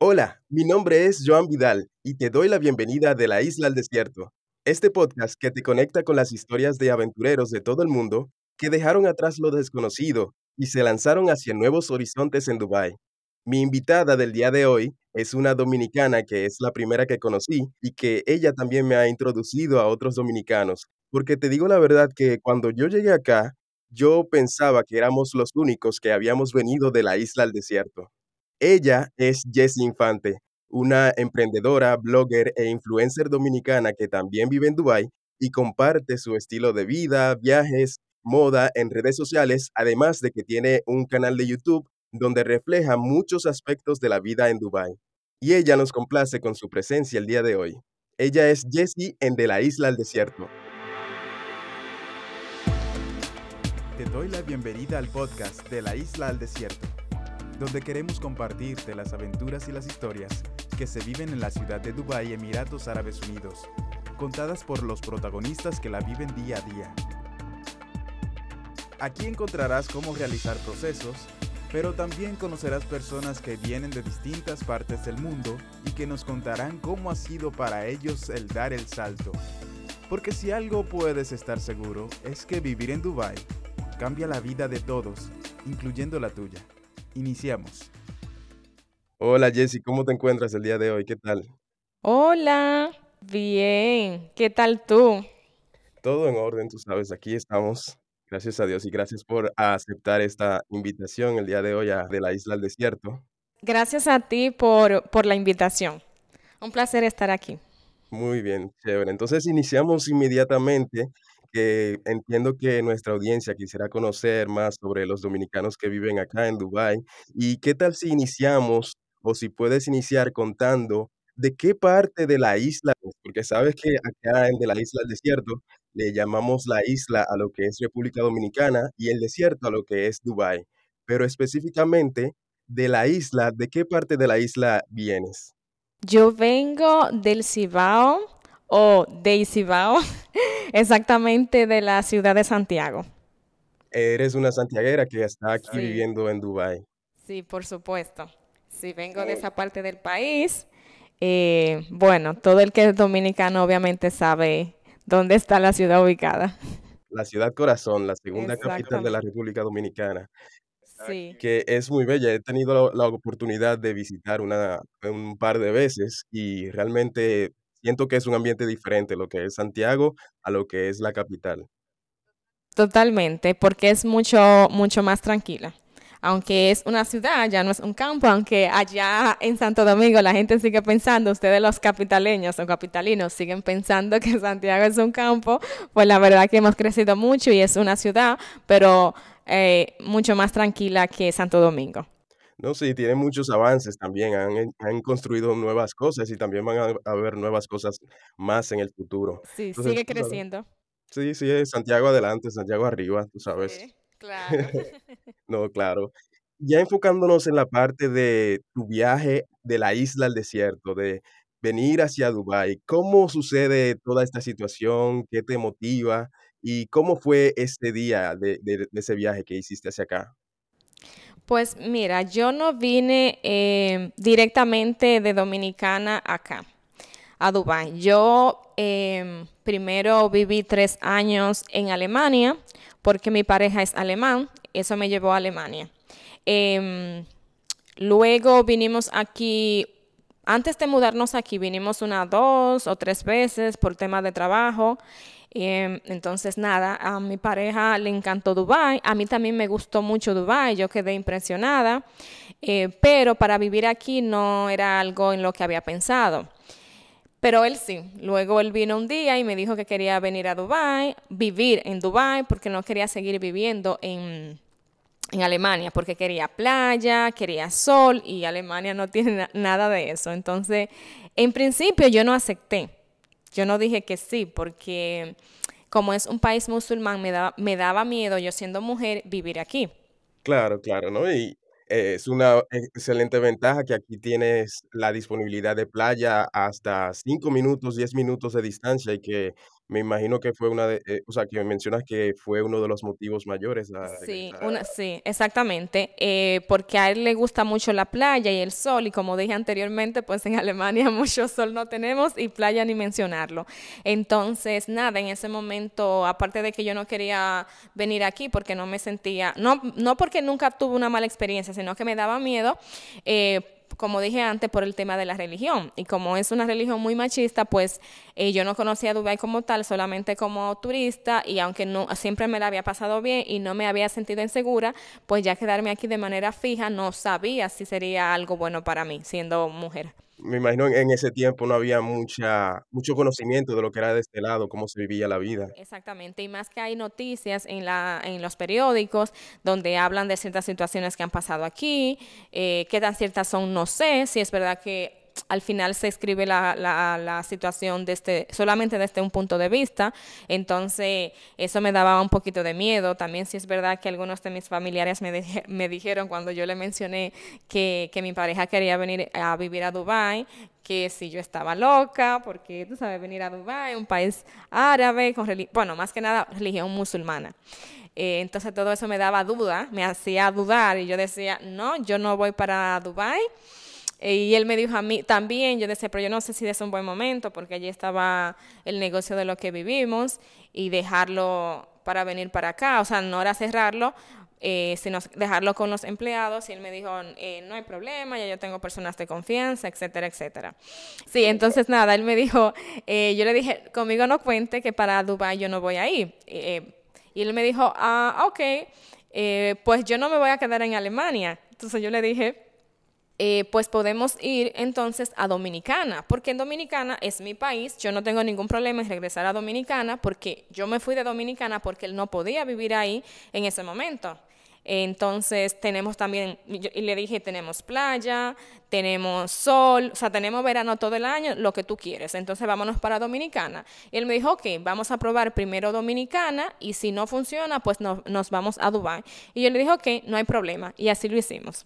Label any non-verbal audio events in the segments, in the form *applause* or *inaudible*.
Hola, mi nombre es Joan Vidal y te doy la bienvenida de la Isla al Desierto. Este podcast que te conecta con las historias de aventureros de todo el mundo que dejaron atrás lo desconocido y se lanzaron hacia nuevos horizontes en Dubái. Mi invitada del día de hoy es una dominicana que es la primera que conocí y que ella también me ha introducido a otros dominicanos, porque te digo la verdad que cuando yo llegué acá, yo pensaba que éramos los únicos que habíamos venido de la isla al desierto. Ella es Jessie Infante, una emprendedora, blogger e influencer dominicana que también vive en Dubái y comparte su estilo de vida, viajes, moda en redes sociales, además de que tiene un canal de YouTube donde refleja muchos aspectos de la vida en Dubái. Y ella nos complace con su presencia el día de hoy. Ella es Jessie en De la Isla al Desierto. Te doy la bienvenida al podcast De la Isla al Desierto, donde queremos compartirte las aventuras y las historias que se viven en la ciudad de Dubái, Emiratos Árabes Unidos, contadas por los protagonistas que la viven día a día. Aquí encontrarás cómo realizar procesos, pero también conocerás personas que vienen de distintas partes del mundo y que nos contarán cómo ha sido para ellos el dar el salto. Porque si algo puedes estar seguro es que vivir en Dubai cambia la vida de todos, incluyendo la tuya. Iniciamos. Hola Jessie, ¿cómo te encuentras el día de hoy? ¿Qué tal? Hola, bien. ¿Qué tal tú? Todo en orden, tú sabes, aquí estamos Gracias a Dios y gracias por aceptar esta invitación el día de hoy a de la isla al desierto. Gracias a ti por, por la invitación. Un placer estar aquí. Muy bien, chévere. Entonces iniciamos inmediatamente, que entiendo que nuestra audiencia quisiera conocer más sobre los dominicanos que viven acá en Dubái. ¿Y qué tal si iniciamos o si puedes iniciar contando de qué parte de la isla, porque sabes que acá en de la isla al desierto le llamamos la isla a lo que es República Dominicana y el desierto a lo que es Dubái. Pero específicamente de la isla, ¿de qué parte de la isla vienes? Yo vengo del Cibao o de Cibao, *laughs* exactamente de la ciudad de Santiago. Eres una santiaguera que está aquí viviendo en Dubái. Sí, por supuesto. Sí, vengo de esa parte del país. Eh, bueno, todo el que es dominicano obviamente sabe ¿Dónde está la ciudad ubicada? La ciudad corazón, la segunda capital de la República Dominicana. Sí. Que es muy bella. He tenido la, oportunidad de visitar una, un par de veces y realmente siento que es un ambiente diferente lo que es Santiago a lo que es la capital. Totalmente, porque es mucho, mucho más tranquila aunque es una ciudad, ya no es un campo, aunque allá en Santo Domingo la gente sigue pensando, ustedes los capitaleños o capitalinos siguen pensando *laughs* que Santiago es un campo, pues la verdad que hemos crecido mucho y es una ciudad, pero eh, mucho más tranquila que Santo Domingo. No, sí, tiene muchos avances también, han, construido nuevas cosas y también van a, haber nuevas cosas más en el futuro. Sí, sigue creciendo. Sí, sí, Santiago adelante, Santiago arriba, tú sabes. Claro. *laughs* *laughs* No, claro. Ya enfocándonos en la parte de tu viaje de la isla al desierto, de venir hacia Dubái, ¿cómo sucede toda esta situación? ¿Qué te motiva? ¿Y cómo fue este día de, ese viaje que hiciste hacia acá? Pues mira, yo no vine eh, directamente de Dominicana acá, a Dubái. Yo em, primero viví tres años en Alemania porque mi pareja es alemán, eso me llevó a Alemania. Em, luego vinimos aquí, antes de mudarnos aquí, vinimos una, dos o tres veces por tema de trabajo. Em, entonces, nada, a mi pareja le encantó Dubai, a mí también me gustó mucho Dubai, yo quedé impresionada, eh, pero para vivir aquí no era algo en lo que había pensado. Pero él sí. Luego él vino un día y me dijo que quería venir a Dubai, vivir en Dubai, porque no quería seguir viviendo en, en Alemania, porque quería playa, quería sol y Alemania no tiene nada de eso. Entonces, en principio yo no acepté. Yo no dije que sí, porque como es un país musulmán, me daba, me daba miedo, yo siendo mujer, vivir aquí. Claro, claro, ¿no? Y es una excelente ventaja que aquí tienes la disponibilidad de playa hasta 5 minutos, 10 minutos de distancia y que Me imagino que fue una de, eh, o sea, que mencionas que fue uno de los motivos mayores a Sí, una, sí, exactamente, eh, porque a él le gusta mucho la playa y el sol, y como dije anteriormente, pues en Alemania *laughs* mucho sol no tenemos y playa ni mencionarlo. Entonces, nada, en ese momento, aparte de que yo no quería venir aquí porque no me sentía, no, no porque nunca tuve una mala experiencia, sino que me daba miedo. eh, como dije antes, por el tema de la religión. Y como es una religión muy machista, pues eh, yo no conocía Dubái como tal, solamente como turista, y aunque no siempre me la había pasado bien y no me había sentido insegura, pues ya quedarme aquí de manera fija, no sabía si sería algo bueno para mí, siendo mujer. Me imagino en ese tiempo no había mucha, mucho conocimiento de lo que era de este lado, cómo se vivía la vida. Exactamente, y más que hay noticias en, la, en los periódicos donde hablan de ciertas situaciones que han pasado aquí, eh, qué tan ciertas son, no sé, si es verdad que al final se escribe la, la, situación desde, solamente desde un punto de vista, entonces eso me daba un poquito de miedo. También si es verdad que algunos de mis familiares me, me dijeron cuando yo le mencioné que, que mi pareja quería venir a vivir a Dubái, que si yo estaba loca, porque tú sabes, venir a Dubái, un país árabe, con bueno, más que nada religión musulmana. Eh, entonces todo eso me daba duda, me hacía dudar y yo decía, no, yo no voy para Dubái. Eh, Y él me dijo a mí también, yo decía, pero yo no sé si es un buen momento porque allí estaba el negocio de lo que vivimos y dejarlo para venir para acá, o sea, no era cerrarlo, eh, sino dejarlo con los empleados y él me dijo, eh, no hay problema, ya yo tengo personas de confianza, etcétera, etcétera. Sí, entonces nada, él me dijo, eh, yo le dije, conmigo no cuente que para Dubái yo no voy a ir. Eh, y él me dijo, ah, ok, eh, pues yo no me voy a quedar en Alemania. Entonces yo le dije, eh, pues podemos ir entonces a Dominicana, porque en Dominicana es mi país, yo no tengo ningún problema en regresar a Dominicana, porque yo me fui de Dominicana porque él no podía vivir ahí en ese momento. Entonces tenemos también, y le dije, tenemos playa, tenemos sol, o sea, tenemos verano todo el año, lo que tú quieres. Entonces vámonos para Dominicana. Y él me dijo, ok, vamos a probar primero Dominicana y si no funciona, pues no- nos vamos a Dubái. Y yo le dije, ok, no hay problema. Y así lo hicimos.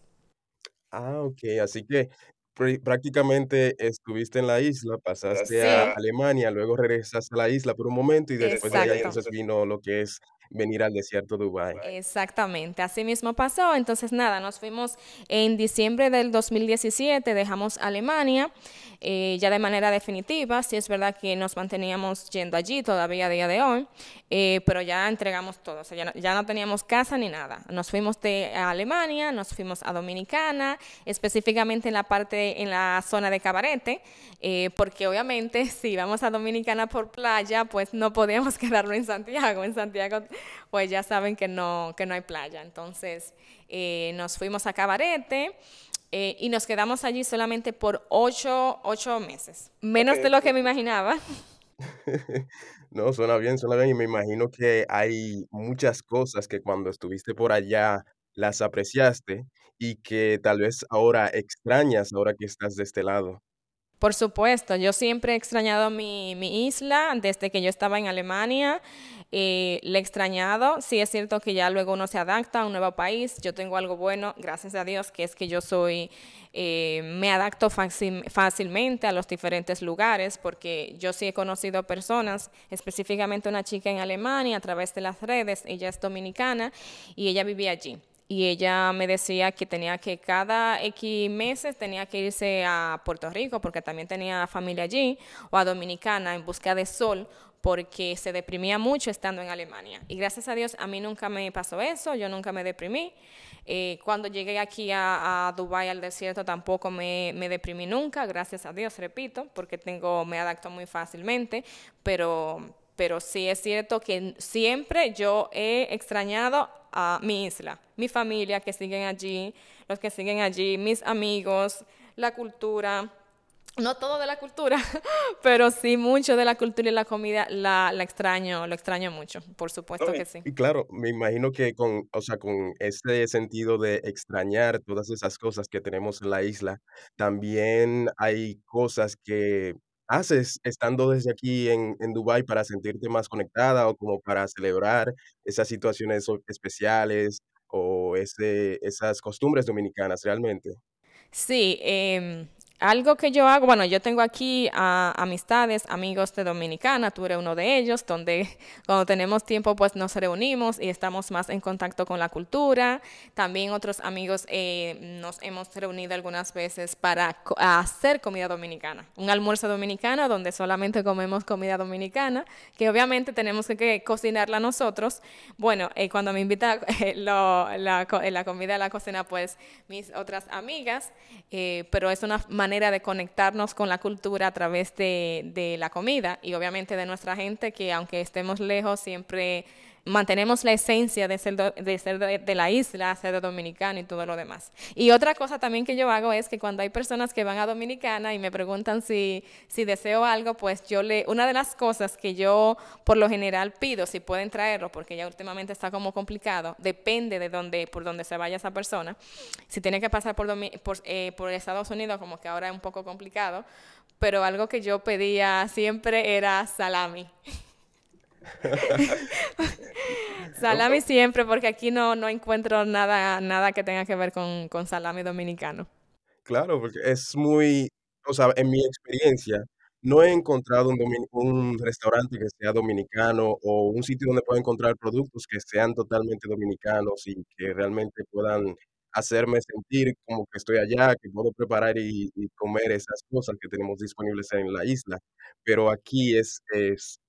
Ah, ok, así que pri- prácticamente estuviste en la isla, pasaste a Sí, Alemania, luego regresaste a la isla por un momento y después de allá exacto. entonces vino lo que es venir al desierto de Dubái. Exactamente, así mismo pasó. Entonces, nada, nos fuimos en diciembre del 2017, dejamos Alemania eh, ya de manera definitiva. Sí es verdad que nos manteníamos yendo allí todavía a día de hoy, eh, pero ya entregamos todo. O sea, ya no, ya no teníamos casa ni nada. Nos fuimos de Alemania, nos fuimos a Dominicana, específicamente en la parte, en la zona de Cabarete, eh, porque obviamente *laughs* si íbamos a Dominicana por playa, pues no podíamos *laughs* quedarnos en Santiago. En Santiago, pues ya saben que no, que no hay playa. Entonces eh, nos fuimos a Cabarete. eh, y nos quedamos allí solamente por ocho, ocho meses, menos de lo que me imaginaba. *laughs* No, suena bien, suena bien y me imagino que hay muchas cosas que cuando estuviste por allá las apreciaste y que tal vez ahora extrañas ahora que estás de este lado. Por supuesto, yo siempre he extrañado mi, mi isla desde que yo estaba en Alemania. eh, le he extrañado. Sí es cierto que ya luego uno se adapta a un nuevo país. Yo tengo algo bueno, gracias a Dios, que es que yo soy, eh, me adapto fácil- fácilmente a los diferentes lugares porque yo sí he conocido personas, específicamente una chica en Alemania a través de las redes. Ella es dominicana y ella vivía allí y ella me decía que tenía que cada X meses tenía que irse a Puerto Rico porque también tenía familia allí o a Dominicana en busca de sol porque se deprimía mucho estando en Alemania. Y gracias a Dios a mí nunca me pasó eso, yo nunca me deprimí. Eh, cuando llegué aquí a, a Dubái, al desierto, tampoco me, me deprimí nunca, gracias a Dios, repito, porque tengo, me adapto muy fácilmente, pero, pero sí es cierto que siempre yo he extrañado a mi isla, mi familia que siguen allí, los que siguen allí, mis amigos, la cultura. No todo de la cultura, *laughs* pero sí mucho de la cultura y la comida la, la extraño, lo extraño mucho, por supuesto No, que sí. y claro, me imagino que con, o sea, con ese sentido de extrañar todas esas cosas que tenemos en la isla, también hay cosas que haces estando desde aquí en, en Dubái para sentirte más conectada o como para celebrar esas situaciones especiales o ese, esas costumbres dominicanas realmente. Sí, em, algo que yo hago, bueno, yo tengo aquí a, amistades, amigos de Dominicana, tú eres uno de ellos, donde *laughs* cuando tenemos tiempo pues nos reunimos y estamos más en contacto con la cultura. También otros amigos eh, nos hemos reunido algunas veces para hacer comida dominicana, un almuerzo dominicano donde solamente comemos comida dominicana, que obviamente tenemos que, cocinarla nosotros. Bueno, eh, cuando me invita *laughs* eh, la, la comida a la cocina, pues mis otras amigas, pero es una manera de conectarnos con la cultura a través de, de la comida y obviamente de nuestra gente que aunque estemos lejos siempre mantenemos la esencia de ser, de, ser de, la isla, ser de Dominicana y todo lo demás. Y otra cosa también que yo hago es que cuando hay personas que van a Dominicana y me preguntan si, si deseo algo, pues yo le, una de las cosas que yo por lo general pido, si pueden traerlo, porque ya últimamente está como complicado, depende de dónde, por dónde se vaya esa persona. Si tiene que pasar por, por, eh, por Estados Unidos, como que ahora es un poco complicado, pero algo que yo pedía siempre era salami. *laughs* *laughs* salami siempre, porque aquí no, no encuentro nada, nada que tenga que ver con, con salami dominicano. Claro, porque es muy, o sea, en mi experiencia, no he encontrado un, un, restaurante que sea dominicano o un sitio donde pueda encontrar productos que sean totalmente dominicanos y que realmente puedan hacerme sentir como que estoy allá, que puedo preparar y, y comer esas cosas que tenemos disponibles en la isla. Pero aquí es, es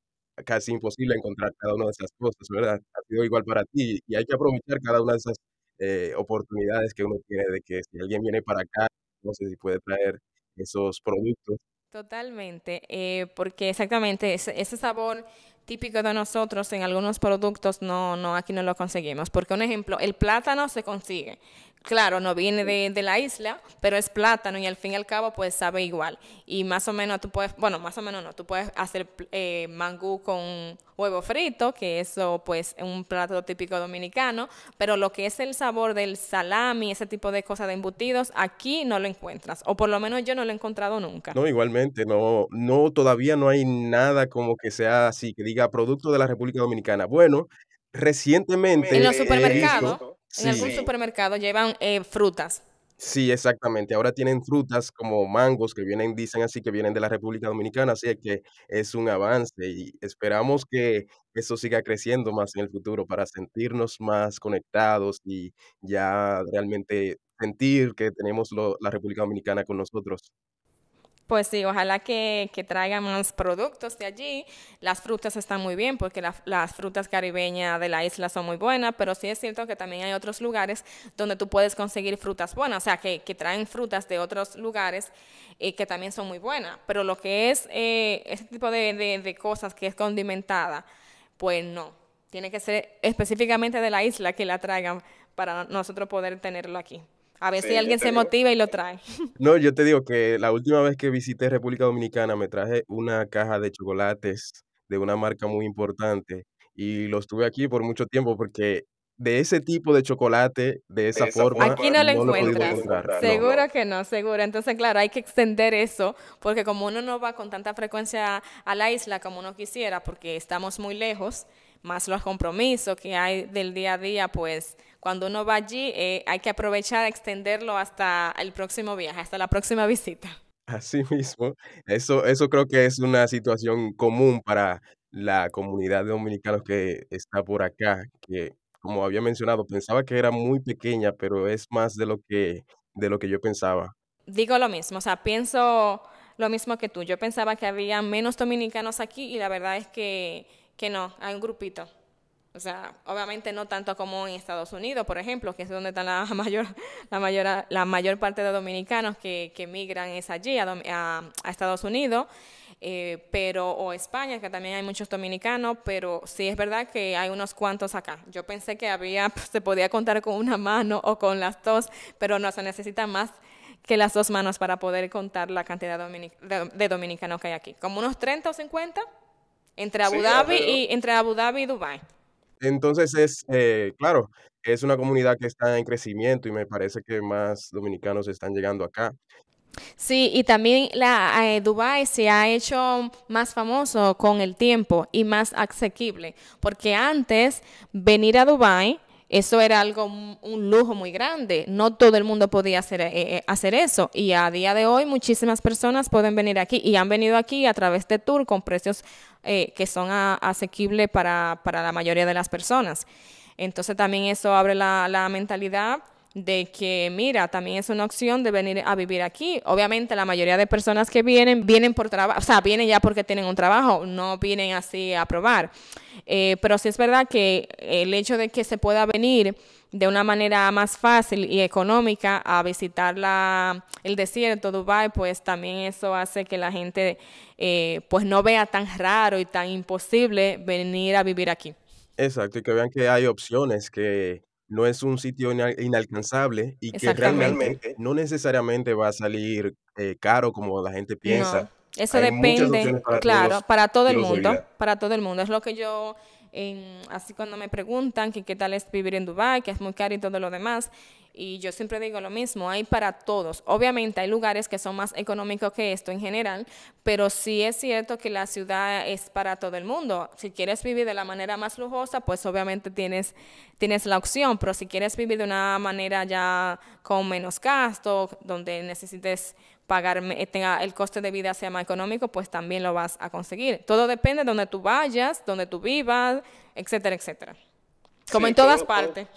casi imposible encontrar cada una de esas cosas, ¿verdad? Ha sido igual para ti y hay que aprovechar cada una de esas eh, oportunidades que uno tiene de que si alguien viene para acá, no sé si puede traer esos productos. Totalmente, eh, porque exactamente ese, ese sabor típico de nosotros en algunos productos no, no, aquí no lo conseguimos. Porque un ejemplo, el plátano se consigue. Claro, no viene de, de, la isla, pero es plátano y al fin y al cabo pues sabe igual. Y más o menos tú puedes, bueno, más o menos no, tú puedes hacer eh, mangú con huevo frito, que eso pues es un plato típico dominicano, pero lo que es el sabor del salami, ese tipo de cosas de embutidos, aquí no lo encuentras, o por lo menos yo no lo he encontrado nunca. No, igualmente, no, no, todavía no hay nada como que sea así, que diga producto de la República Dominicana. Bueno, recientemente... En los supermercados en algún supermercado llevan eh, frutas. Sí, exactamente. Ahora tienen frutas como mangos que vienen, dicen así, que vienen de la República Dominicana, así que es un avance y esperamos que eso siga creciendo más en el futuro para sentirnos más conectados y ya realmente sentir que tenemos la República Dominicana con nosotros. Pues sí, ojalá que, traigan más productos de allí. Las frutas están muy bien porque las frutas caribeñas de la isla son muy buenas, pero sí es cierto que también hay otros lugares donde tú puedes conseguir frutas buenas, o sea, que, traen frutas de otros lugares y que también son muy buenas. Pero lo que es eh, ese tipo de cosas que es condimentada, pues no. Tiene que ser específicamente de la isla que la traigan para nosotros poder tenerlo aquí. A ver si alguien se motiva y lo trae. No, yo te digo que la última vez que visité República Dominicana me traje una caja de chocolates de una marca muy importante y los tuve aquí por mucho tiempo porque de ese tipo de chocolate, de esa, forma, aquí no lo encuentras. seguro que no, seguro. Entonces, claro, hay que extender eso, porque como uno no va con tanta frecuencia a la isla como uno quisiera, porque estamos muy lejos, más los compromisos que hay del día a día, pues cuando uno va allí eh, hay que aprovechar, extenderlo hasta el próximo viaje, hasta la próxima visita. Así mismo, eso, eso creo que es una situación común para la comunidad de dominicanos que está por acá, que como había mencionado, pensaba que era muy pequeña, pero es más de lo que, de lo que yo pensaba. Digo lo mismo, o sea, pienso lo mismo que tú. Yo pensaba que había menos dominicanos aquí y la verdad es que que no, hay un grupito. O sea, obviamente no tanto como en Estados Unidos, por ejemplo, que es donde está la *laughs* mayor, la mayor, la mayor parte de dominicanos que, que migran es allí, a, Estados Unidos, eh, pero, o España, que también hay muchos dominicanos, pero sí es verdad que hay unos cuantos acá. Yo pensé que había, *laughs* se podía contar con una mano o con las dos, pero no, se necesita más que las dos manos para poder contar la cantidad de, de dominicanos que hay aquí. Como unos 30 o 50 entre Abu Dhabi y entre Abu Dhabi y Dubai. Entonces es, eh, claro, es una comunidad que está en crecimiento y me parece que más dominicanos están llegando acá. Sí, y también la eh, Dubai se ha hecho más famoso con el tiempo y más asequible, porque antes venir a Dubai eso era algo, un lujo muy grande. No todo el mundo podía hacer, eh, eh, hacer eso. Y a día de hoy muchísimas personas pueden venir aquí y han venido aquí a través de tour con precios eh, que son asequibles para, para, la mayoría de las personas. Entonces también eso abre la, la mentalidad de que, mira, también es una opción de venir a vivir aquí. Obviamente la mayoría de personas que vienen, vienen por trabajo, o sea, vienen ya porque tienen un trabajo, no vienen así a probar. Eh, pero sí es verdad que el hecho de que se pueda venir de una manera más fácil y económica a visitar la, el desierto, Dubai, pues también eso hace que la gente eh, pues no vea tan raro y tan imposible venir a vivir aquí. Exacto, y que vean que hay opciones, que no es un sitio inalcanzable y que realmente no necesariamente va a salir eh, caro como la gente piensa. eso depende, claro, para todo el mundo, para todo el mundo. Es lo que yo así cuando me preguntan que qué tal es vivir en Dubái, que es muy caro y todo lo demás, y yo siempre digo lo mismo, hay para todos. Obviamente hay lugares que son más económicos que esto en general, pero sí es cierto que la ciudad es para todo el mundo. Si quieres vivir de la manera más lujosa, pues obviamente tienes, tienes la opción, pero si quieres vivir de una manera ya con menos gasto, donde necesites pagar, tenga el coste de vida sea más económico, pues también lo vas a conseguir. Todo depende de donde tú vayas, donde tú vivas, etcétera, etcétera. Como en todas partes.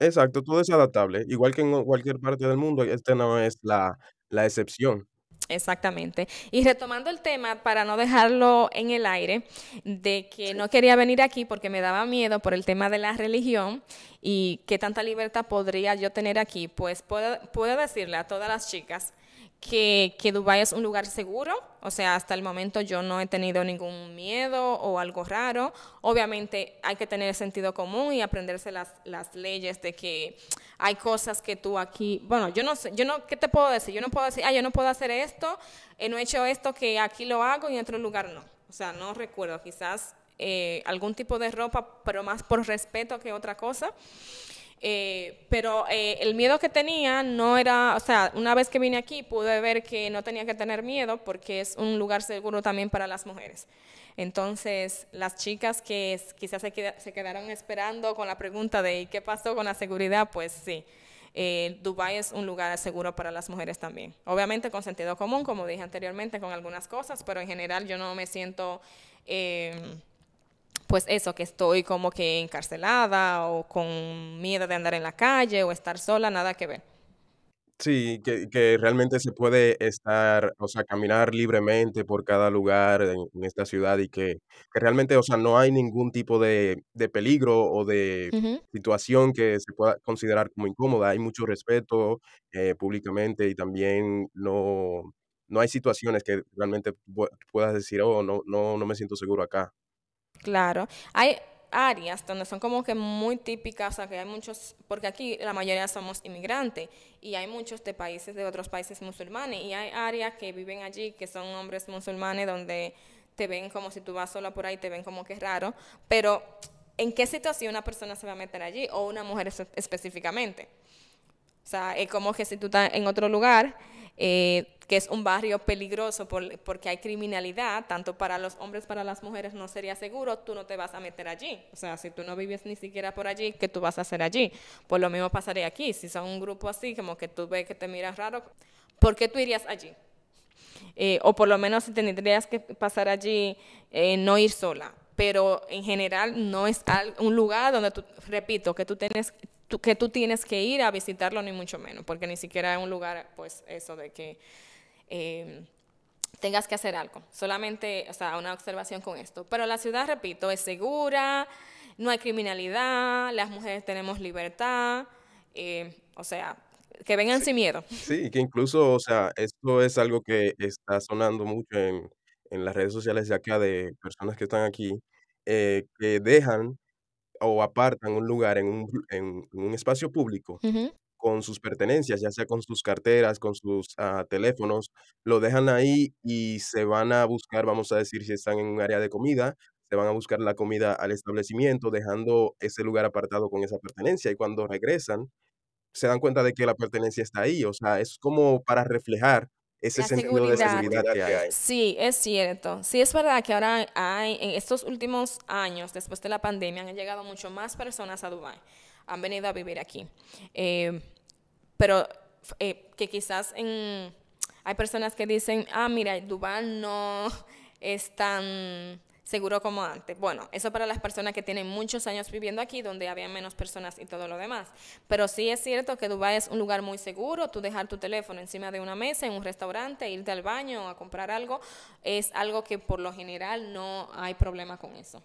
Exacto, todo es adaptable. Igual que en cualquier parte del mundo, este no es la, la excepción. Exactamente. Y retomando el tema, para no dejarlo en el aire, de que no quería venir aquí porque me daba miedo por el tema de la religión y qué tanta libertad podría yo tener aquí, pues puedo, puedo decirle a todas las chicas que, que Dubái es un lugar seguro, o sea, hasta el momento yo no he tenido ningún miedo o algo raro. Obviamente hay que tener sentido común y aprenderse las, las leyes de que hay cosas que tú aquí, bueno, yo no sé, yo no, ¿qué te puedo decir? Yo no puedo decir, ah, yo no puedo hacer esto, eh, no he hecho esto que aquí lo hago y en otro lugar no. O sea, no recuerdo, quizás eh, algún tipo de ropa, pero más por respeto que otra cosa. Eh, pero eh, el miedo que tenía no era, o sea, una vez que vine aquí pude ver que no tenía que tener miedo porque es un lugar seguro también para las mujeres. Entonces, las chicas que quizás se, se quedaron esperando con la pregunta de ¿qué pasó con la seguridad? Pues sí, eh, Dubái es un lugar seguro para las mujeres también. Obviamente con sentido común, como dije anteriormente, con algunas cosas, pero en general yo no me siento... Eh, pues eso, que estoy como que encarcelada o con miedo de andar en la calle o estar sola, nada que ver. Sí, que, que realmente se puede estar, o sea, caminar libremente por cada lugar en, esta ciudad y que, que, realmente, o sea, no hay ningún tipo de, de peligro o de situación que se pueda considerar como incómoda. Hay mucho respeto eh, públicamente y también no, no hay situaciones que realmente puedas decir, oh, no, no, no me siento seguro acá. Claro. Hay áreas donde son como que muy típicas, o sea, que hay muchos, porque aquí la mayoría somos inmigrantes y hay muchos de países, de otros países musulmanes y hay áreas que viven allí que son hombres musulmanes donde te ven como si tú vas sola por ahí, te ven como que es raro, pero ¿en qué situación una persona se va a meter allí o una mujer específicamente? O sea, es como que si tú estás en otro lugar eh, que es un barrio peligroso porque hay criminalidad, tanto para los hombres, para las mujeres, no sería seguro, tú no te vas a meter allí. O sea, si tú no vives ni siquiera por allí, ¿qué tú vas a hacer allí? Pues lo mismo pasaría aquí. Si son un grupo así, como que tú ves que te miras raro, ¿por qué tú irías allí? Eh, o por lo menos si tendrías que pasar allí, eh, no ir sola. Pero en general no es un lugar donde tú, repito, que tú tienes que tú tienes que ir a visitarlo, ni mucho menos, porque ni siquiera es un lugar, pues, eso de que eh, tengas que hacer algo. Solamente, o sea, una observación con esto. Pero la ciudad, repito, es segura, no hay criminalidad, las mujeres tenemos libertad, eh, o sea, que vengan sin miedo. Sí, que incluso, o sea, esto es algo que está sonando mucho en, en las redes sociales de acá de personas que están aquí, eh, que dejan o apartan un lugar en un, en un espacio público con sus pertenencias, ya sea con sus carteras, con sus ah, teléfonos, lo dejan ahí y se van a buscar, vamos a decir, si están en un área de comida, se van a buscar la comida al establecimiento, dejando ese lugar apartado con esa pertenencia y cuando regresan, se dan cuenta de que la pertenencia está ahí, o sea, es como para reflejar ese sentido de seguridad que hay. Sí, es cierto. Sí, es verdad que ahora hay, en estos últimos años, después de la pandemia, han llegado mucho más personas a Dubái. han venido a vivir aquí. Eh, pero eh, que quizás en, hay personas que dicen, ah, mira, Dubái no es tan seguro como antes. Bueno, eso para las personas que tienen muchos años viviendo aquí, donde había menos personas y todo lo demás. Pero sí es cierto que Dubái es un lugar muy seguro. Tú dejar tu teléfono encima de una mesa en un restaurante, irte al baño o a comprar algo, es algo que por lo general no hay problema con eso.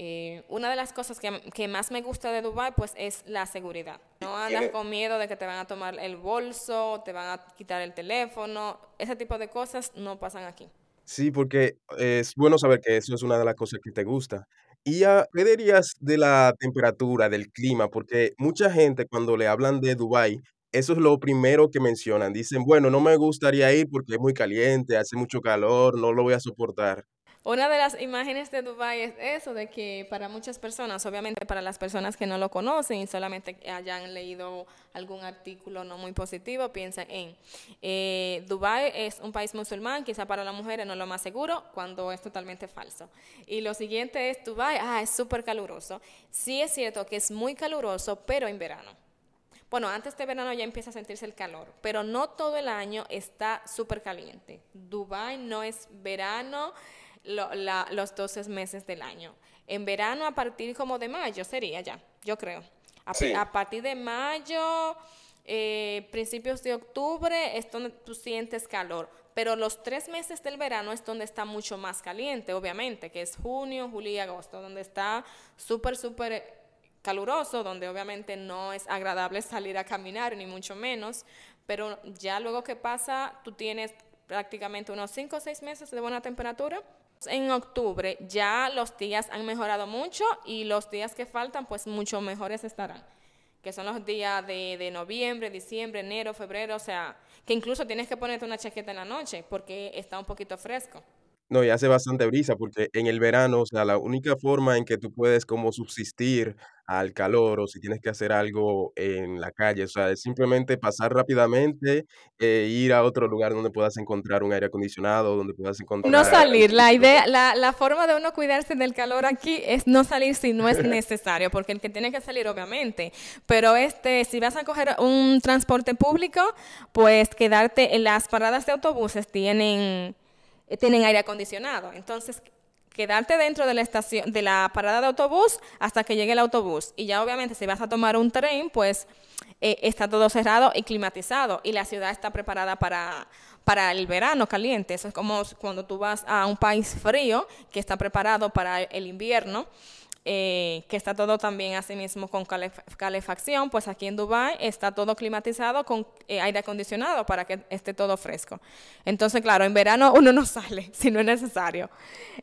Eh, una de las cosas que, más me gusta de Dubai pues es la seguridad. No andas con miedo de que te van a tomar el bolso, te van a quitar el teléfono, ese tipo de cosas no pasan aquí. Sí, porque es bueno saber que eso es una de las cosas que te gusta. ¿Y a, qué dirías de la temperatura, del clima? Porque mucha gente cuando le hablan de Dubai eso es lo primero que mencionan. Dicen, bueno, no me gustaría ir porque es muy caliente, hace mucho calor, no lo voy a soportar. Una de las imágenes de Dubái es eso, de que para muchas personas, obviamente para las personas que no lo conocen y solamente hayan leído algún artículo no muy positivo, piensan en eh, Dubái es un país musulmán, quizá para las mujeres no es lo más seguro, cuando es totalmente falso. Y lo siguiente es Dubái, ah, es súper caluroso. Sí es cierto que es muy caluroso, pero en verano. Bueno, antes de verano ya empieza a sentirse el calor, pero no todo el año está súper caliente. Dubái no es verano los 12 meses del año. En verano a partir como de mayo sería ya, yo creo. A, partir de mayo, eh, principios de octubre es donde tú sientes calor. Pero los tres meses del verano es donde está mucho más caliente, obviamente, que es junio, julio y agosto, donde está súper, súper caluroso, donde obviamente no es agradable salir a caminar, ni mucho menos. Pero ya luego que pasa, tú tienes prácticamente unos cinco o seis meses de buena temperatura en octubre ya los días han mejorado mucho y los días que faltan pues mucho mejores estarán, que son los días de, noviembre, diciembre, enero, febrero, o sea, que incluso tienes que ponerte una chaqueta en la noche porque está un poquito fresco. No, y hace bastante brisa porque en el verano, o sea, la única forma en que tú puedes como subsistir al calor o si tienes que hacer algo en la calle, o sea, es simplemente pasar rápidamente e ir a otro lugar donde puedas encontrar un aire acondicionado, donde puedas encontrar... No salir, la idea, la, la forma de uno cuidarse del calor aquí es no salir si no es *laughs* necesario, porque el que tiene que salir obviamente, pero este, si vas a coger un transporte público, pues quedarte en las paradas de autobuses tienen eh, tienen aire acondicionado. Entonces, quedarte dentro de la estación, de la parada de autobús hasta que llegue el autobús. Y ya obviamente si vas a tomar un tren, pues eh, está todo cerrado y climatizado y la ciudad está preparada para, para el verano caliente. Eso es como cuando tú vas a un país frío que está preparado para el invierno. Eh, que está todo también así mismo con calefacción, pues aquí en Dubai está todo climatizado con eh, aire acondicionado para que esté todo fresco. Entonces, claro, en verano *laughs* uno no sale *laughs* si no es necesario,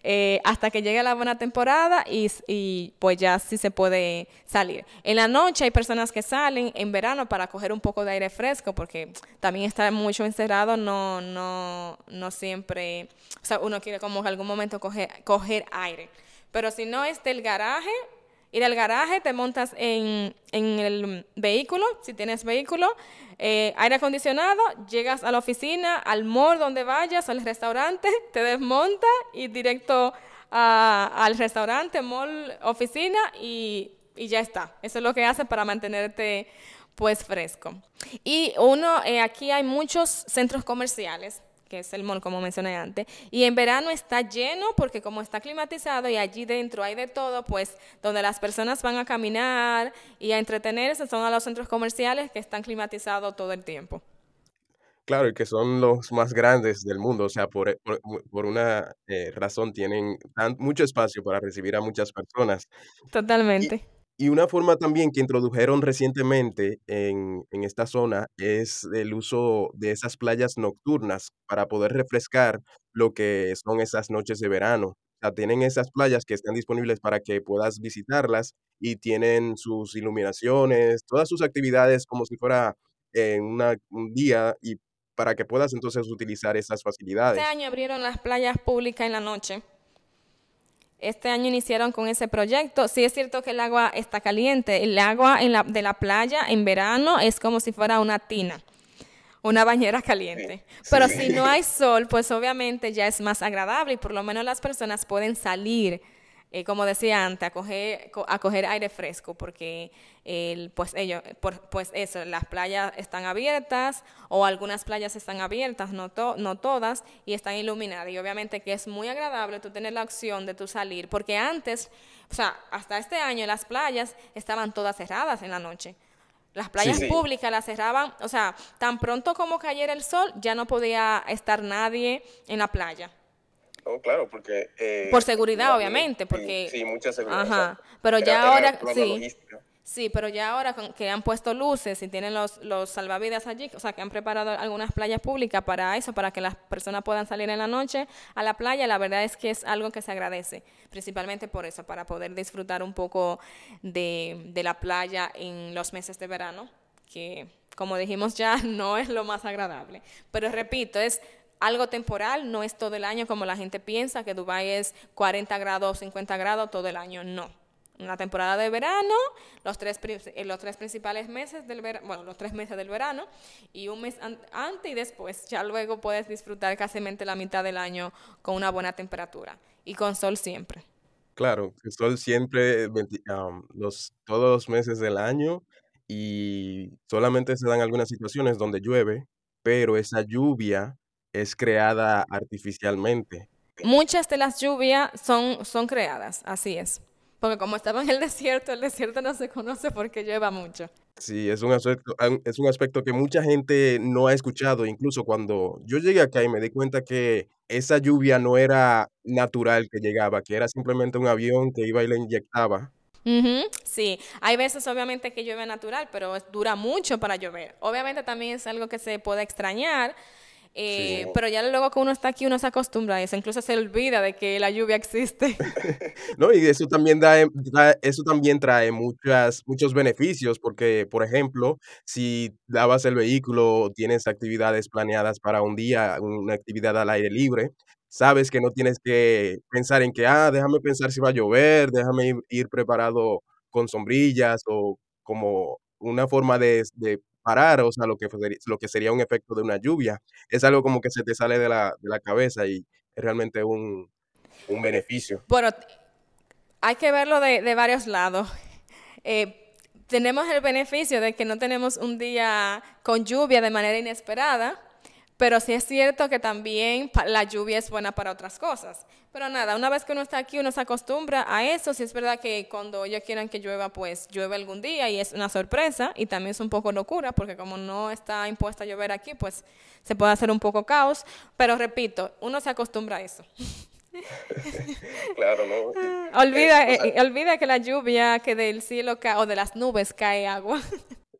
eh, hasta que llegue la buena temporada y, pues ya sí se puede salir. En la noche hay personas que salen en verano para coger un poco de aire fresco, porque también está mucho encerrado, no, no, no siempre, o sea, uno quiere como en algún momento coger aire. Pero si no es del garaje, ir al garaje, te montas en, el vehículo, si tienes vehículo, eh, aire acondicionado, llegas a la oficina, al mall donde vayas, al restaurante, *laughs* te desmonta y directo al restaurante, mall, oficina y, y, ya está. Eso es lo que hace para mantenerte pues fresco. Y uno, eh, aquí hay muchos centros comerciales que es el mall, como mencioné antes. Y en verano está lleno porque como está climatizado y allí dentro hay de todo, pues donde las personas van a caminar y a entretenerse son a los centros comerciales que están climatizados todo el tiempo. Claro, y que son los más grandes del mundo, o sea, por, por, una eh, razón tienen tan, mucho espacio para recibir a muchas personas. Totalmente. Y una forma también que introdujeron recientemente en, esta zona es el uso de esas playas nocturnas para poder refrescar lo que son esas noches de verano. O sea, tienen esas playas que están disponibles para que puedas visitarlas y tienen sus iluminaciones, todas sus actividades como si fuera en un día y para que puedas entonces utilizar esas facilidades. Este año abrieron las playas públicas en la noche este año iniciaron con ese proyecto. Sí es cierto que el agua está caliente. El agua en la, de la playa en verano es como si fuera una tina, una bañera caliente. Pero si no hay sol, pues obviamente ya es más agradable y por lo menos las personas pueden salir eh, como decía antes, a coger, a coger aire fresco, porque el, pues, ellos, pues eso, las playas están abiertas o algunas playas están abiertas, no, no todas, y están iluminadas. Y obviamente que es muy agradable tú tener la opción de tú salir, porque antes, o sea, hasta este año las playas estaban todas cerradas en la noche. Las playas públicas las cerraban, o sea, tan pronto como cayera el sol, ya no podía estar nadie en la playa. Oh, claro, porque... Eh, por seguridad, obviamente, porque... Sí, mucha seguridad. Ajá, pero ya ahora... Sí, sí, pero ya ahora que han puesto luces y tienen los, los salvavidas allí, o sea, que han preparado algunas playas públicas para eso, para que las personas puedan salir en la noche a la playa, la verdad es que es algo que se agradece, principalmente por eso, para poder disfrutar un poco de, de la playa en los meses de verano, que como dijimos ya, *laughs* no es lo más agradable. Pero repito, es algo temporal, no es todo el año como la gente piensa, que Dubái es 40 grados, 50 grados todo el año, no. Una temporada de verano, los tres, eh, los tres principales meses del verano, bueno, los tres meses del verano, y un mes antes y después, ya luego puedes disfrutar casi la mitad del año con una buena temperatura y con sol siempre. Claro, el sol siempre, los, todos los meses del año, y solamente se dan algunas situaciones donde llueve, pero esa lluvia es creada artificialmente. Muchas de las lluvias son, son creadas, así es. Porque como estaba en el *laughs* desierto, el desierto no se conoce porque llueva mucho. Sí, es un, aspecto, es un aspecto que mucha gente no ha escuchado. Incluso cuando yo llegué acá y me di cuenta que esa lluvia no era natural que llegaba, que era simplemente un avión que iba y le inyectaba. Sí, hay veces obviamente que llueve natural, pero dura mucho para llover. Obviamente también es algo que se puede extrañar, eh, pero ya luego que uno está aquí, uno se acostumbra a eso, incluso se olvida de que la lluvia existe. *laughs* no, y eso también, da, eso también trae muchas, muchos beneficios, porque, por ejemplo, si lavas el vehículo, tienes actividades planeadas para un día, una actividad al aire libre, sabes que no tienes que pensar en que, ah, déjame pensar si va a llover, déjame ir, preparado con sombrillas o como una forma de, de parar, o sea, lo que, lo que sería un efecto de una lluvia. Es algo como que se te sale de la, de la cabeza y es realmente un, un beneficio. Bueno, hay que verlo de, de varios lados. Eh, tenemos el beneficio de que no tenemos un día con lluvia de manera inesperada, pero sí es cierto que también la lluvia es buena para otras cosas. Pero nada, una vez que uno está aquí, uno se acostumbra a eso. Si es verdad que cuando ellos quieran que llueva, pues llueve algún día y es una sorpresa. Y también es un poco locura, porque como no está impuesta a llover aquí, pues se puede hacer un poco caos. Pero repito, uno se acostumbra a eso. *laughs* claro, ¿no? *laughs* olvida, eh, eh, olvida que la lluvia, que del cielo cae, o de las nubes cae agua.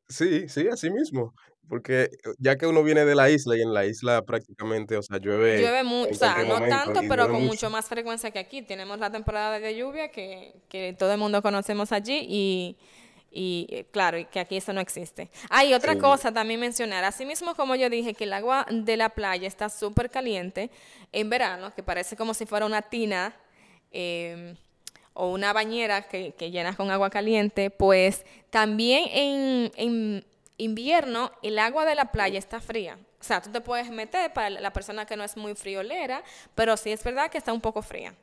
sí, sí, así mismo. Porque eh, ya que uno viene de la isla y en la isla prácticamente, o sea, llueve. Llueve mucho, o sea, no tanto, pero con mucho. más frecuencia que aquí. Tenemos la temporada de lluvia que, que todo el mundo conocemos allí y, y eh, claro, que aquí eso no existe. Hay otra cosa también mencionar. Asimismo, como yo dije, que el agua de la playa está súper caliente en verano, que parece como si fuera una tina. Em, o una bañera que, que llenas con agua caliente, pues también en, en invierno el agua de la playa está fría. O sea, tú te puedes meter para la persona que no es muy friolera, pero sí es verdad que está un poco fría.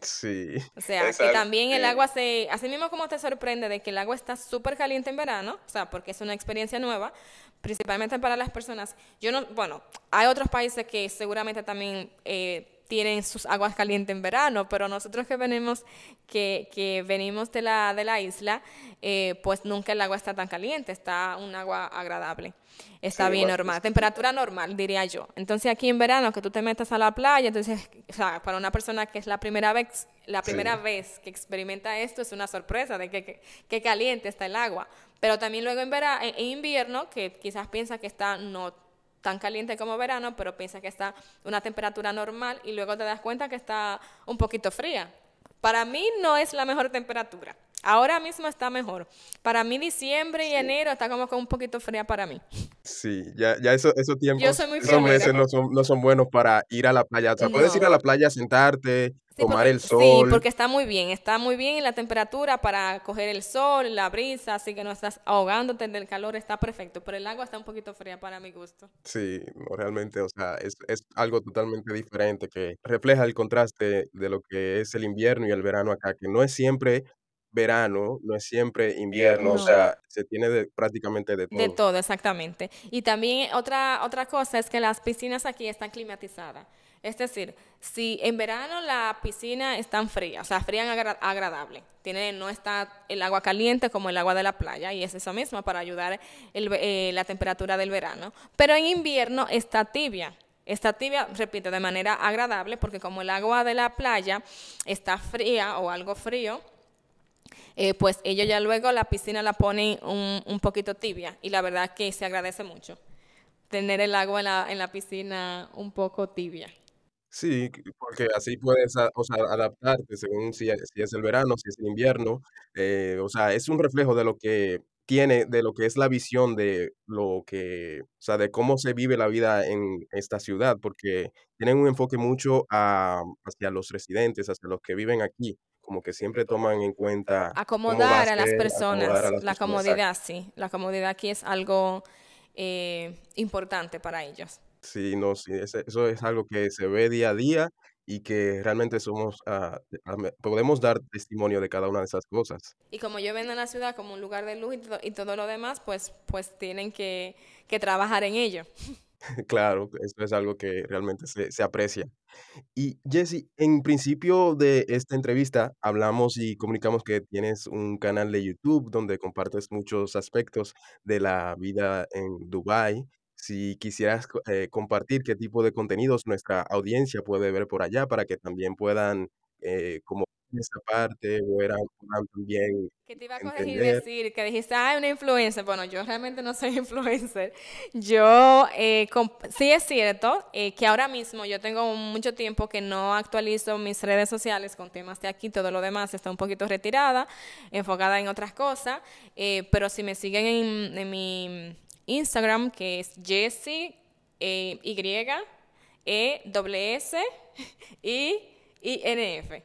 Sí. O sea, que también el agua se... Así mismo como te sorprende de que el agua está súper caliente en verano, o sea, porque es una experiencia nueva, principalmente para las personas. Yo no... Bueno, hay otros países que seguramente también... Eh, tienen sus aguas calientes en verano, pero nosotros que venimos, que, que venimos de la, de la isla, eh, pues nunca el agua está tan caliente, está un agua agradable. Está bien normal, temperatura normal, diría yo. Entonces aquí en verano que tú te metas a la playa, entonces, o sea, para una persona que es la primera vez, la primera vez que experimenta esto es una sorpresa de que, que, caliente está el agua. Pero también luego en, verano, en invierno, que quizás piensa que está no tan caliente como verano, pero piensa que está una temperatura normal y luego te das cuenta que está un poquito fría. Para mí no es la mejor temperatura. Ahora mismo está mejor. Para mí diciembre y enero está como que un poquito fría para mí. Sí, ya, ya eso, esos tiempos, Yo soy muy esos meses friolera. no son, no son buenos para ir a la playa. O sea, puedes ir a la playa, sentarte, Sí, tomar porque- el Sí, sol. porque está muy bien, está muy bien en la temperatura para coger el sol, la brisa, así que no estás ahogándote del calor, está perfecto, pero el agua está un poquito fría para mi gusto. Sí, no, realmente, o sea, es, es algo totalmente diferente que refleja el contraste de lo que es el invierno y el verano acá, que no es siempre verano, no es siempre invierno, o sea, se tiene de, prácticamente de todo. De todo, exactamente. Y también otra, otra cosa es que las piscinas aquí están climatizadas. Es decir, si en verano la piscina está fría, o sea, fría agra- agradable, tiene, no está el agua caliente como el agua de la playa, y es eso mismo para ayudar el eh, la temperatura del verano. Pero en invierno está tibia. Está tibia, repito, de manera agradable, porque como el agua de la playa está fría o algo frío, eh, pues ellos ya luego la piscina la ponen un, un poquito tibia y la verdad que se agradece mucho tener el agua en la, en la piscina un poco tibia. Sí, porque así puedes adaptarte según si, es- si es el verano, si es el invierno. eh, o sea, es un reflejo de lo que tiene, de lo que es la visión de lo que, o sea, de cómo se vive la vida en esta ciudad, porque tienen un enfoque mucho a- hacia los residentes, hacia los que viven aquí, como que siempre toman en cuenta Acomodar a las ser, personas, acomodar a las la personas, exacto. comodidad, sí, la comodidad aquí es algo eh, importante para ellos. Sí, no, sí, eso es algo que se ve día a día y que realmente somos, me- podemos dar testimonio de cada una de esas cosas. Y como yo vendo en la ciudad como un lugar de luz y, todo- y todo lo demás, pues, pues tienen que, que trabajar en ello. *laughs* *laughs* Claro, esto es algo que realmente se, se aprecia. Y Jesse, en principio de esta entrevista hablamos y comunicamos que tienes un canal de YouTube donde compartes muchos aspectos de la vida en Dubái. Si quisieras eh, compartir qué tipo de contenidos nuestra audiencia puede ver por allá para que también puedan, eh, como esa parte, puedan, puedan también Que te iba a corregir y decir que dijiste, ah, una influencer. Bueno, yo realmente no soy *laughs* influencer. Yo, eh, sí es cierto eh, que ahora mismo yo tengo mucho tiempo que no actualizo mis redes sociales con temas de aquí, todo lo demás está un poquito retirada, enfocada en otras cosas. eh, pero si me siguen en, en mi Instagram, que es Jessie, eh, Y, E, S, I, I, N, F.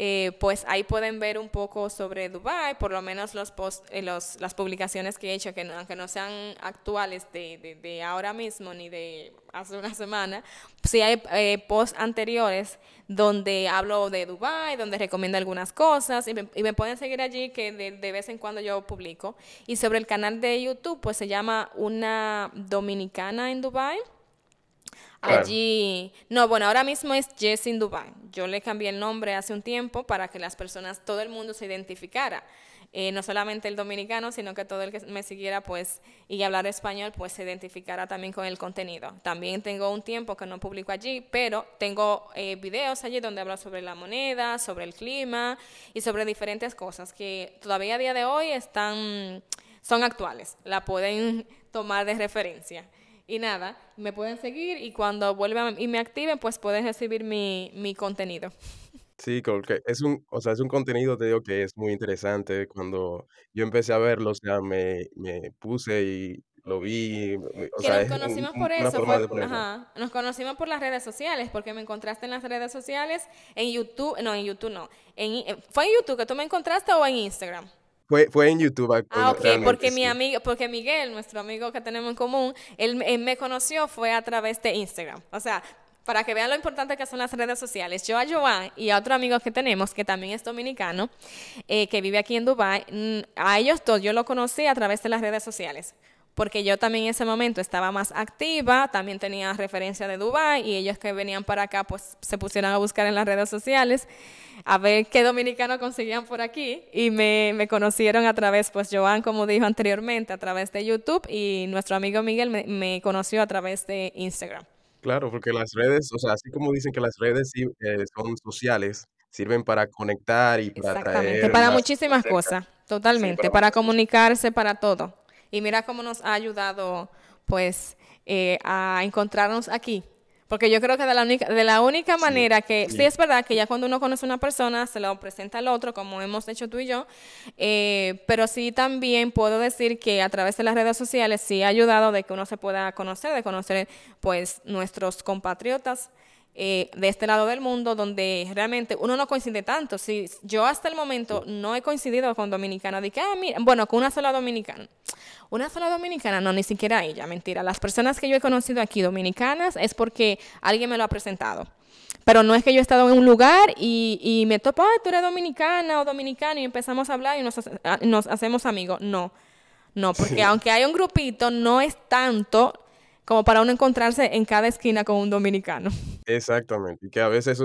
Eh, pues ahí pueden ver un poco sobre Dubai, por lo menos los post, eh, los, las publicaciones que he hecho, que aunque no sean actuales de, de- ahora mismo ni de hace una semana, sí hay eh, posts anteriores donde hablo de Dubai, donde recomiendo algunas cosas y me, y me pueden seguir allí que de, de vez en cuando yo publico. Y sobre el canal de YouTube, pues se llama Una Dominicana en Dubai. Allí, no, bueno, ahora mismo es Jess in Dubai. Yo le cambié el nombre hace un tiempo para que las personas, todo el mundo se identificara. Eh, no solamente el dominicano, sino que todo el que me siguiera, pues, y hablar español, pues se identificara también con el contenido. También tengo un tiempo que no publico allí, pero tengo eh, videos allí donde hablo sobre la moneda, sobre el clima y sobre diferentes cosas que todavía a día de hoy están, son actuales. La pueden tomar de referencia. Y nada, me pueden seguir y cuando vuelvan y me activen, pues pueden recibir mi, mi contenido. Sí, porque es un, o sea, es un contenido, te digo, que es muy interesante. Cuando yo empecé a verlo, o sea, me, me puse y lo vi, o Que sea, nos conocimos un- por eso, fue- ajá, nos conocimos por las redes sociales, porque me encontraste en las redes sociales, en YouTube, no, en YouTube no. En, eh, ¿Fue en YouTube que tú me encontraste o en Instagram? Fue, fue en YouTube. Ah, ok, porque mi amigo, porque Miguel, nuestro amigo que tenemos en común, él, él me conoció fue a través de Instagram. O sea, para que vean lo importante que son las redes sociales. Yo a Joan y a otro amigo que tenemos, que también es dominicano, eh, que vive aquí en Dubai, mm, a ellos dos yo lo conocí a través de las redes sociales. Porque yo también en ese momento estaba más activa, también tenía referencia de Dubai y ellos que venían para acá pues se pusieron a buscar en las redes sociales a ver qué dominicano conseguían por aquí y me, me conocieron a través, pues Joan, como dijo anteriormente, a través de YouTube y nuestro amigo Miguel me, me conoció a través de Instagram. Claro, porque las redes, o sea, así como dicen que las redes eh, son sociales, sirven para conectar y para Exactamente, traer para muchísimas cerca. cosas, totalmente, para comunicarse, para todo. Y mira cómo nos ha ayudado, pues, eh, a encontrarnos aquí, Porque yo creo que de la única, de la única manera que, sí. es verdad que ya cuando uno conoce a una persona, se lo presenta al otro, como hemos hecho tú y yo, eh, pero sí también puedo decir que a través de las redes sociales sí ha ayudado de que uno se pueda conocer, de conocer pues nuestros compatriotas eh, de este lado del mundo donde realmente uno no coincide tanto. Si yo hasta el momento no he coincidido con dominicana, de que, ah, mira, bueno, con una sola dominicana. Una sola dominicana, no, ni siquiera ella, mentira. Las personas que yo he conocido aquí dominicanas es porque alguien me lo ha presentado. Pero no es que yo he estado en un lugar y, y me topo, ah, tú eres dominicana o dominicano y empezamos a hablar y nos, nos hacemos amigos. No, no, porque aunque hay un grupito, no es tanto como para uno encontrarse en cada esquina con un dominicano. Exactamente, y que a veces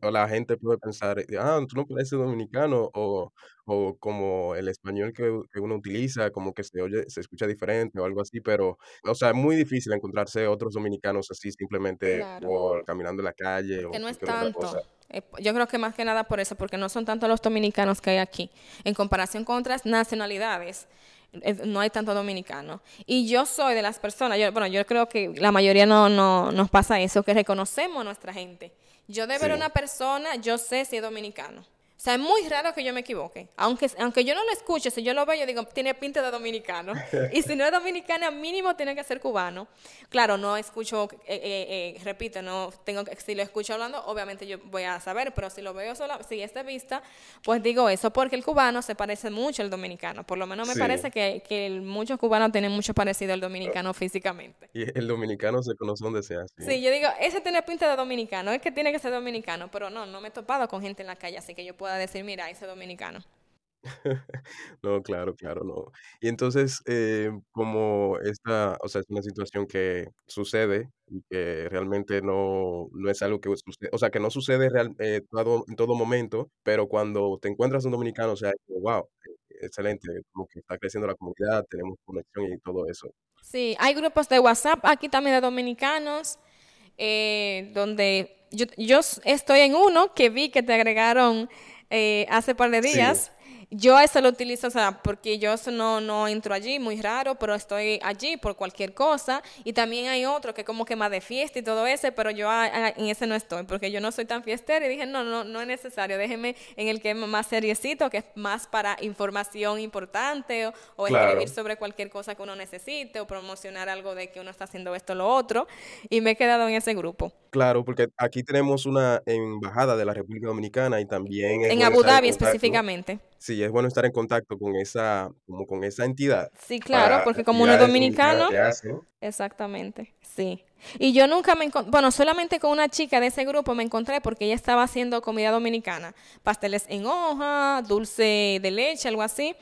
la gente puede pensar, eh, ah, tú no pareces dominicano, o, o como el español que, que, uno utiliza, como que se oye, se escucha diferente o algo así, pero, o sea, es muy difícil encontrarse otros dominicanos así simplemente Claro. por caminando en la calle o Que no es cosa. tanto. Eh, Yo creo que más que nada por eso, porque no son tantos los dominicanos que hay aquí. En comparación con otras nacionalidades, eh, no hay tanto dominicano. Y yo soy de las personas, yo, bueno, yo creo que la mayoría no, no nos pasa eso, que reconocemos a nuestra gente. Yo de ver Sí. una persona, yo sé si es dominicano. O sea, es muy raro que yo me equivoque. Aunque, aunque yo no lo escuche, si yo lo veo, yo digo, tiene pinta de dominicano. *laughs* y si no es dominicana, mínimo tiene que ser cubano. Claro, no escucho, eh, eh, eh, repito, no tengo que- si lo escucho hablando, obviamente yo voy a saber, pero si lo veo sola, si es de vista, pues digo eso, porque el cubano se parece mucho al dominicano. Por lo menos me Sí. parece que, que muchos cubanos tienen mucho parecido al dominicano físicamente. Y el dominicano se conoce donde sea. Sí. Sí, yo digo, ese tiene pinta de dominicano, es que tiene que ser dominicano, pero no, no me he topado con gente en la calle, así que yo pueda decir, mira, ese es dominicano. *laughs* No, claro, claro, no. Y entonces, eh, como esta, o sea, es una situación que sucede y que realmente no, no es algo que sucede, o sea, que no sucede real, eh, todo, en todo momento, pero cuando te encuentras un dominicano, o sea, wow, excelente, como que está creciendo la comunidad, tenemos conexión y todo eso. Sí, hay grupos de WhatsApp aquí también de dominicanos, eh, donde yo, yo estoy en uno que vi que te agregaron eh, hace par de Sí. Yo eso lo utilizo, o sea, porque yo no, no entro allí, muy raro, pero estoy allí por cualquier cosa. Y también hay otro que como que más de fiesta y todo ese, pero yo a- a- en ese no estoy, porque yo no soy tan fiestera y dije, no, no, no es necesario, déjeme en el que es más seriecito, que es más para información importante o, o Claro. escribir sobre cualquier cosa que uno necesite o promocionar algo de que uno está haciendo esto o lo otro. Y me he quedado en ese grupo. Claro, porque aquí tenemos una embajada de la República Dominicana y también En Abu Dhabi específicamente. Sí, es bueno estar en contacto con esa, como con esa entidad. Sí, claro, porque como uno es dominicano, exactamente, sí. Y yo nunca me encontré, bueno, solamente con una chica de ese grupo me encontré porque ella estaba haciendo comida dominicana, pasteles en hoja, dulce de leche, algo así,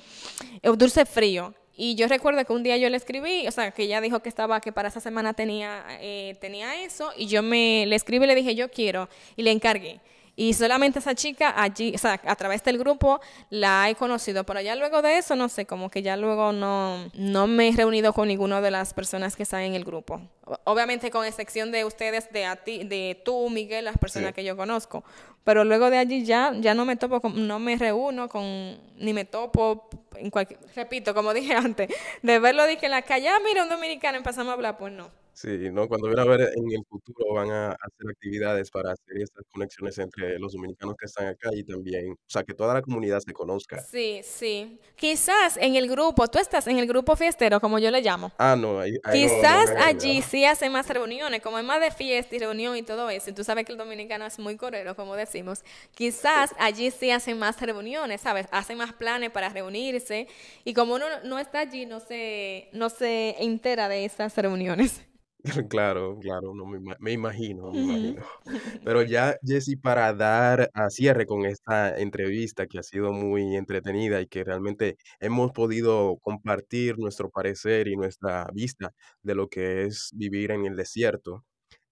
eh, dulce frío. Y yo recuerdo que un día yo le escribí, o sea, que ella dijo que estaba, que para esa semana tenía, eh, tenía eso, y yo me le escribí y le dije, yo quiero, y le encargué. Y solamente esa chica allí, o sea, a través del grupo la he conocido, pero ya luego de eso, no sé, como que ya luego no, no me he reunido con ninguna de las personas que están en el grupo. Obviamente con excepción de ustedes, de a ti, de tú, Miguel, las personas Sí. que yo conozco. Pero luego de allí ya, ya no me topo, con- no me reúno con, ni me topo en cualquier, repito, como *laughs* dije antes, de verlo dije en la calle, ah, mira, un dominicano, empezamos a hablar, pues no. Sí, ¿no? Cuando viene a ver en el futuro van a hacer actividades para hacer estas conexiones entre los dominicanos que están acá y también, o sea, que toda la comunidad se conozca. Sí, sí. Quizás en el grupo, tú estás en el grupo fiestero, como yo le llamo. Ah, no, ahí, ahí no- no Quizás allí sí hacen más reuniones, como es más de fiesta y reunión y todo eso. Y tú sabes que el dominicano es muy correro, como decimos. Quizás allí sí hacen más reuniones, ¿sabes? Hacen más planes para reunirse. Y como uno no está allí, no se, no se entera de esas reuniones. *laughs* *laughs* Claro, claro, no me, ima- me imagino, me Ujú. imagino. *laughs* Pero ya, Jessy, para dar a cierre con esta entrevista que ha sido muy entretenida y que realmente hemos podido compartir nuestro parecer y nuestra vista de lo que es vivir en el desierto,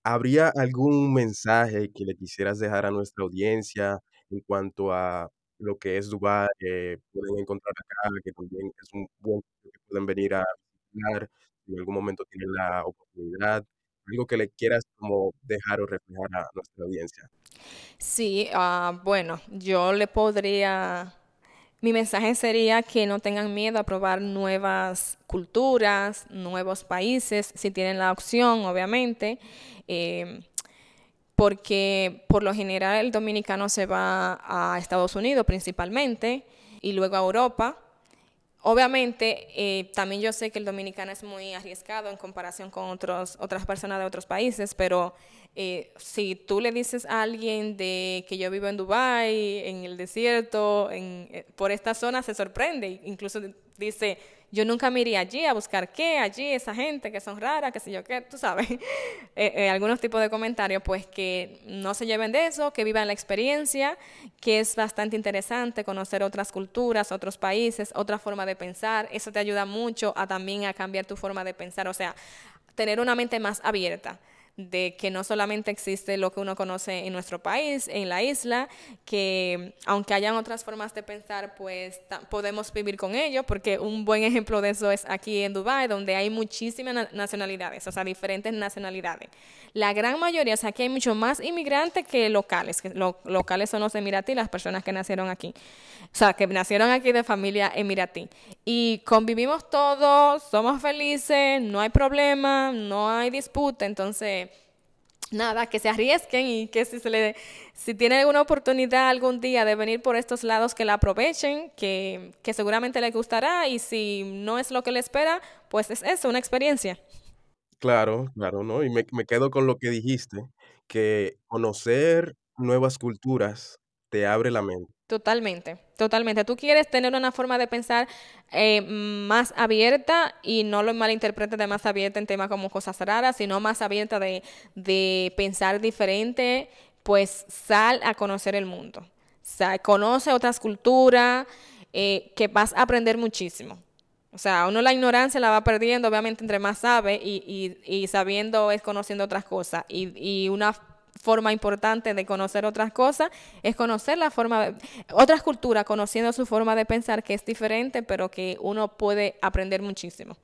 ¿habría algún mensaje que le quisieras dejar a nuestra audiencia en cuanto a lo que es Dubái, que pueden encontrar acá, que también es un buen sitio que pueden venir a visitar? En algún momento tienen la oportunidad, algo que le quieras como dejar o reflejar a nuestra audiencia. Sí, ah, bueno, yo le podría, mi mensaje sería que no tengan miedo a probar nuevas culturas, nuevos países, si tienen la opción, obviamente. Eh, porque por lo general el dominicano se va a Estados Unidos principalmente y luego a Europa. Obviamente, eh, también yo sé que el dominicano es muy arriesgado en comparación con otros, otras personas de otros países, pero eh, si tú le dices a alguien de que yo vivo en Dubái, en el desierto, en, eh, por esta zona, se sorprende. Incluso dice, yo nunca me iría allí a buscar qué, allí, esa gente que son raras, qué sé yo qué, tú sabes, *laughs* eh, eh, algunos tipos de comentarios, pues que no se lleven de eso, que vivan la experiencia, que es bastante interesante conocer otras culturas, otros países, otra forma de pensar, eso te ayuda mucho a también a cambiar tu forma de pensar, o sea, tener una mente más abierta de que no solamente existe lo que uno conoce en nuestro país, en la isla, que aunque hayan otras formas de pensar, pues podemos vivir con ello, porque un buen ejemplo de eso es aquí en Dubái, donde hay muchísimas nacionalidades, o sea, diferentes nacionalidades. La gran mayoría, o sea, aquí hay mucho más inmigrantes que locales, que locales son los emiratí, las personas que nacieron aquí, o sea, que nacieron aquí de familia emiratí. Y convivimos todos, somos felices, no hay problema, no hay disputa, entonces nada, que se arriesguen y que si se le si alguna oportunidad algún día de venir por estos lados que la aprovechen, que, seguramente les gustará y si no es lo que le espera, pues es eso, una experiencia. Claro, claro, ¿no? Y me quedo con lo que dijiste, que conocer nuevas culturas te abre la mente. Totalmente, totalmente. Tú quieres tener una forma de pensar eh, más abierta y no lo malinterpretes de más abierta en temas como cosas raras, sino más abierta de, de pensar diferente, pues sal a conocer el mundo. Conoce otras culturas, eh, que vas a aprender muchísimo. O sea, uno la ignorancia la va perdiendo, obviamente, entre más sabe y, y, y sabiendo es conociendo otras cosas. Y, y una forma importante de conocer otras cosas es conocer la forma, de, otras culturas, conociendo su forma de pensar que es diferente, pero que uno puede aprender muchísimo.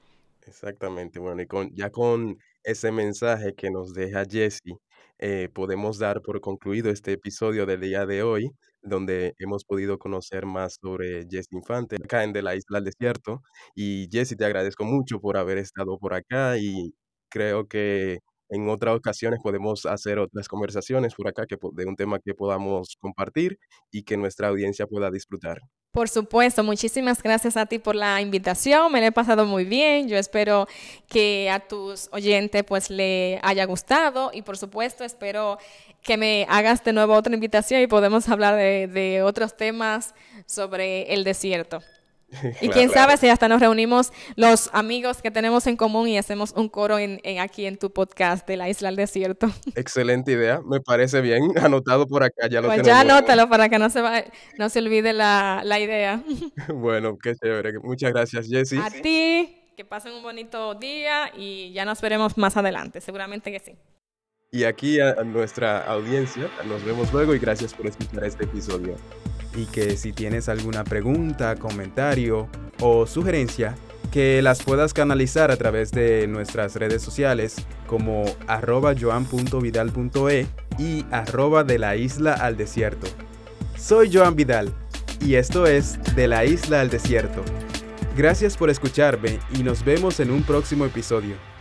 Exactamente, bueno, y con, ya con ese mensaje que nos deja Jessie, eh, podemos dar por concluido este episodio del día de hoy, donde hemos podido conocer más sobre Jessie Infante, acá en De la Isla al Desierto. Y Jessie, te agradezco mucho por haber estado por acá y creo que en otras ocasiones podemos hacer otras conversaciones por acá que, de un tema que podamos compartir y que nuestra audiencia pueda disfrutar. Por supuesto, muchísimas gracias a ti por la invitación, me la he pasado muy bien, yo espero que a tus oyentes pues le haya gustado y por supuesto espero que me hagas de nuevo otra invitación y podemos hablar de otros temas sobre el desierto. *laughs* Y quién sabe si hasta nos reunimos los amigos que tenemos en común y hacemos un coro en, aquí en tu podcast de la Isla al Desierto. *laughs* Excelente idea, me parece bien, *laughs* anotado por acá, ya lo pues tenemos. ya anótalo para que no se, va, no se olvide la, la idea. bueno, qué chévere, muchas gracias Jessie. A ti, que pasen un bonito día y ya nos veremos más adelante, seguramente que sí. Y aquí a nuestra audiencia, nos vemos luego y gracias por escuchar este episodio y que si tienes alguna pregunta, comentario o sugerencia, que las puedas canalizar a través de nuestras redes sociales como arroba joan.vidal.e y arroba de la isla al desierto. Soy Joan Vidal y esto es De la isla al desierto. Gracias por escucharme y nos vemos en un próximo episodio.